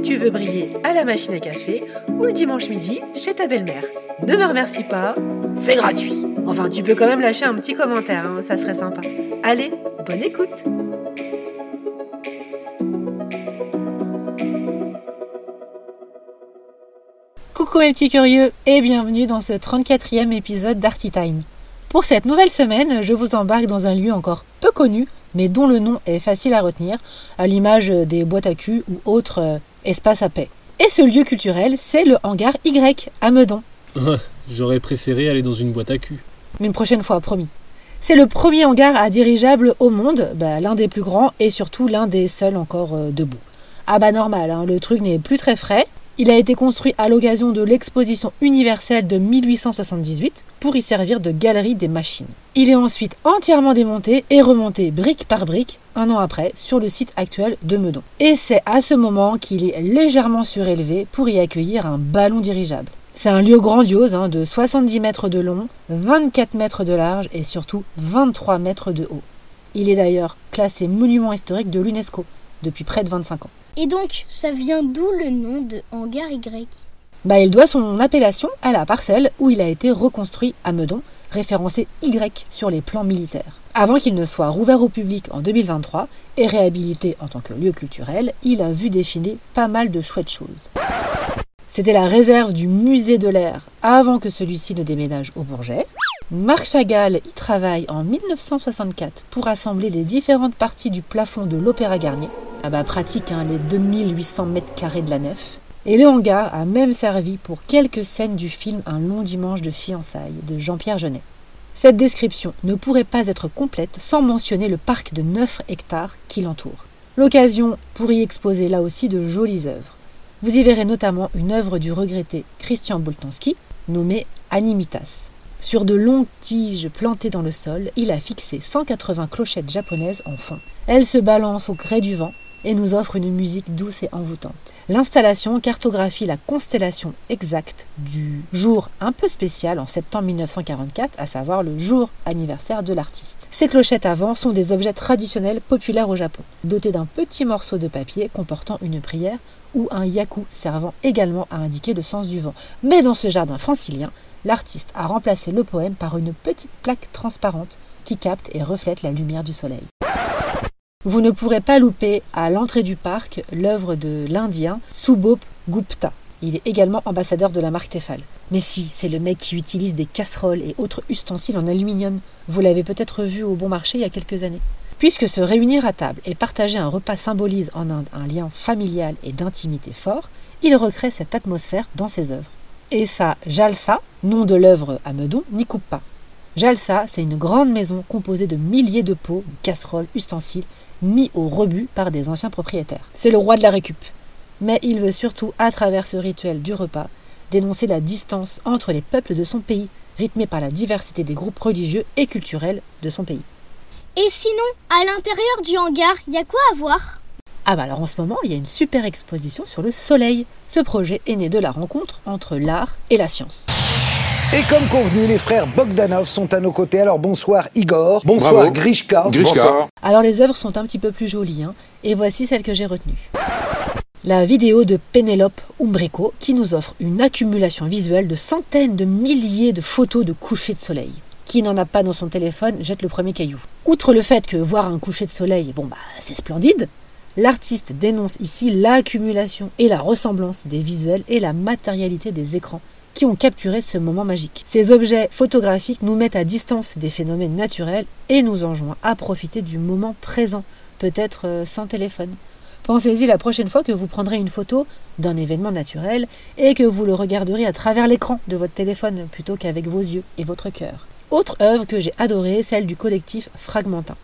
tu veux briller à la machine à café ou le dimanche midi chez ta belle-mère. Ne me remercie pas, c'est gratuit. Enfin, tu peux quand même lâcher un petit commentaire, hein, ça serait sympa. Allez, bonne écoute Coucou mes petits curieux et bienvenue dans ce 34e épisode d'Arty Time. Pour cette nouvelle semaine, je vous embarque dans un lieu encore peu connu, mais dont le nom est facile à retenir, à l'image des boîtes à cul ou autres espaces à paix. Et ce lieu culturel, c'est le hangar Y à Meudon. J'aurais préféré aller dans une boîte à cul. Une prochaine fois, promis. C'est le premier hangar à dirigeable au monde, bah, l'un des plus grands et surtout l'un des seuls encore euh, debout. Ah bah normal, hein, le truc n'est plus très frais. Il a été construit à l'occasion de l'exposition universelle de 1878 pour y servir de galerie des machines. Il est ensuite entièrement démonté et remonté brique par brique un an après sur le site actuel de Meudon. Et c'est à ce moment qu'il est légèrement surélevé pour y accueillir un ballon dirigeable. C'est un lieu grandiose hein, de 70 mètres de long, 24 mètres de large et surtout 23 mètres de haut. Il est d'ailleurs classé monument historique de l'UNESCO depuis près de 25 ans. Et donc, ça vient d'où le nom de hangar Y? Bah, Il doit son appellation à la parcelle où il a été reconstruit à Meudon, référencé Y sur les plans militaires. Avant qu'il ne soit rouvert au public en 2023 et réhabilité en tant que lieu culturel, il a vu défiler pas mal de chouettes choses. C'était la réserve du musée de l'air avant que celui-ci ne déménage au Bourget. Marc Chagall y travaille en 1964 pour assembler les différentes parties du plafond de l'Opéra Garnier. Ah bah pratique, hein, les 2800 mètres carrés de la nef. Et le hangar a même servi pour quelques scènes du film Un long dimanche de fiançailles de Jean-Pierre Jeunet. Cette description ne pourrait pas être complète sans mentionner le parc de 9 hectares qui l'entoure. L'occasion pour y exposer là aussi de jolies œuvres. Vous y verrez notamment une œuvre du regretté Christian Boltanski, nommée Animitas. Sur de longues tiges plantées dans le sol, il a fixé 180 clochettes japonaises en fond. Elles se balancent au gré du vent et nous offrent une musique douce et envoûtante. L'installation cartographie la constellation exacte du jour un peu spécial en septembre 1944, à savoir le jour anniversaire de l'artiste. Ces clochettes avant sont des objets traditionnels populaires au Japon, dotés d'un petit morceau de papier comportant une prière ou un yaku servant également à indiquer le sens du vent. Mais dans ce jardin francilien, l'artiste a remplacé le poème par une petite plaque transparente qui capte et reflète la lumière du soleil. Vous ne pourrez pas louper à l'entrée du parc l'œuvre de l'Indien Subhop Gupta. Il est également ambassadeur de la marque Tefal. Mais si, c'est le mec qui utilise des casseroles et autres ustensiles en aluminium. Vous l'avez peut-être vu au bon marché il y a quelques années. Puisque se réunir à table et partager un repas symbolise en Inde un lien familial et d'intimité fort, il recrée cette atmosphère dans ses œuvres. Et ça, Jalsa, nom de l'œuvre à Meudon, n'y coupe pas. Jalsa, c'est une grande maison composée de milliers de pots, casseroles, ustensiles, mis au rebut par des anciens propriétaires. C'est le roi de la récup. Mais il veut surtout, à travers ce rituel du repas, dénoncer la distance entre les peuples de son pays, rythmé par la diversité des groupes religieux et culturels de son pays. Et sinon, à l'intérieur du hangar, il y a quoi à voir? Ah bah alors en ce moment, il y a une super exposition sur le soleil. Ce projet est né de la rencontre entre l'art et la science. Et comme convenu, les frères Bogdanov sont à nos côtés. Alors bonsoir Igor, bonsoir Grishka. Grishka. Alors les œuvres sont un petit peu plus jolies, hein, et voici celle que j'ai retenue. La vidéo de Pénélope Umbrico qui nous offre une accumulation visuelle de centaines de milliers de photos de couchers de soleil qui n'en a pas dans son téléphone jette le premier caillou. Outre le fait que voir un coucher de soleil, bon bah c'est splendide, l'artiste dénonce ici l'accumulation et la ressemblance des visuels et la matérialité des écrans qui ont capturé ce moment magique. Ces objets photographiques nous mettent à distance des phénomènes naturels et nous enjoignent à profiter du moment présent, peut-être euh, sans téléphone. Pensez-y la prochaine fois que vous prendrez une photo d'un événement naturel et que vous le regarderez à travers l'écran de votre téléphone plutôt qu'avec vos yeux et votre cœur. Autre œuvre que j'ai adorée, celle du collectif Fragmentin.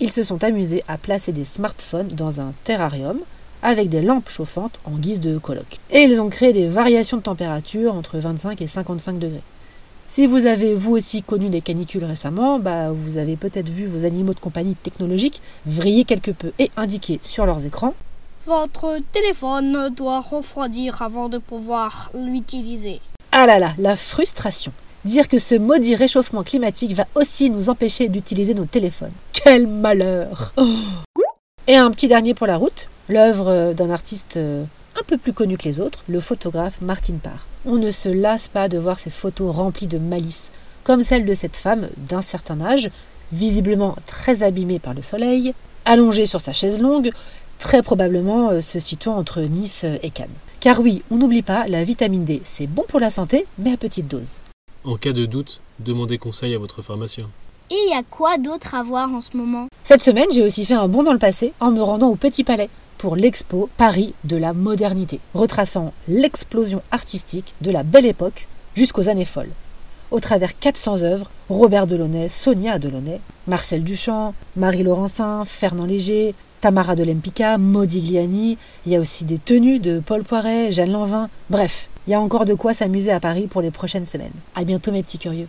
Ils se sont amusés à placer des smartphones dans un terrarium avec des lampes chauffantes en guise de colloque. Et ils ont créé des variations de température entre 25 et 55 degrés. Si vous avez vous aussi connu les canicules récemment, bah, vous avez peut-être vu vos animaux de compagnie technologiques vriller quelque peu et indiquer sur leurs écrans Votre téléphone doit refroidir avant de pouvoir l'utiliser. Ah là là, la frustration. Dire que ce maudit réchauffement climatique va aussi nous empêcher d'utiliser nos téléphones. Quel malheur oh. Et un petit dernier pour la route, l'œuvre d'un artiste euh, un peu plus connu que les autres, le photographe Martin Parr. On ne se lasse pas de voir ces photos remplies de malice, comme celle de cette femme d'un certain âge, visiblement très abîmée par le soleil, allongée sur sa chaise longue, très probablement euh, se situant entre Nice euh, et Cannes. Car oui, on n'oublie pas, la vitamine D, c'est bon pour la santé, mais à petite dose. En cas de doute, demandez conseil à votre pharmacien. Et il y a quoi d'autre à voir en ce moment? Cette semaine, j'ai aussi fait un bond dans le passé en me rendant au Petit Palais pour l'expo Paris de la modernité, retraçant l'explosion artistique de la belle époque jusqu'aux années folles. Au travers 400 œuvres, Robert Delaunay, Sonia Delaunay, Marcel Duchamp, Marie Laurencin, Fernand Léger, Tamara de Lempicka, Modigliani, il y a aussi des tenues de Paul Poiret, Jeanne Lanvin, bref, il y a encore de quoi s'amuser à Paris pour les prochaines semaines. À bientôt mes petits curieux.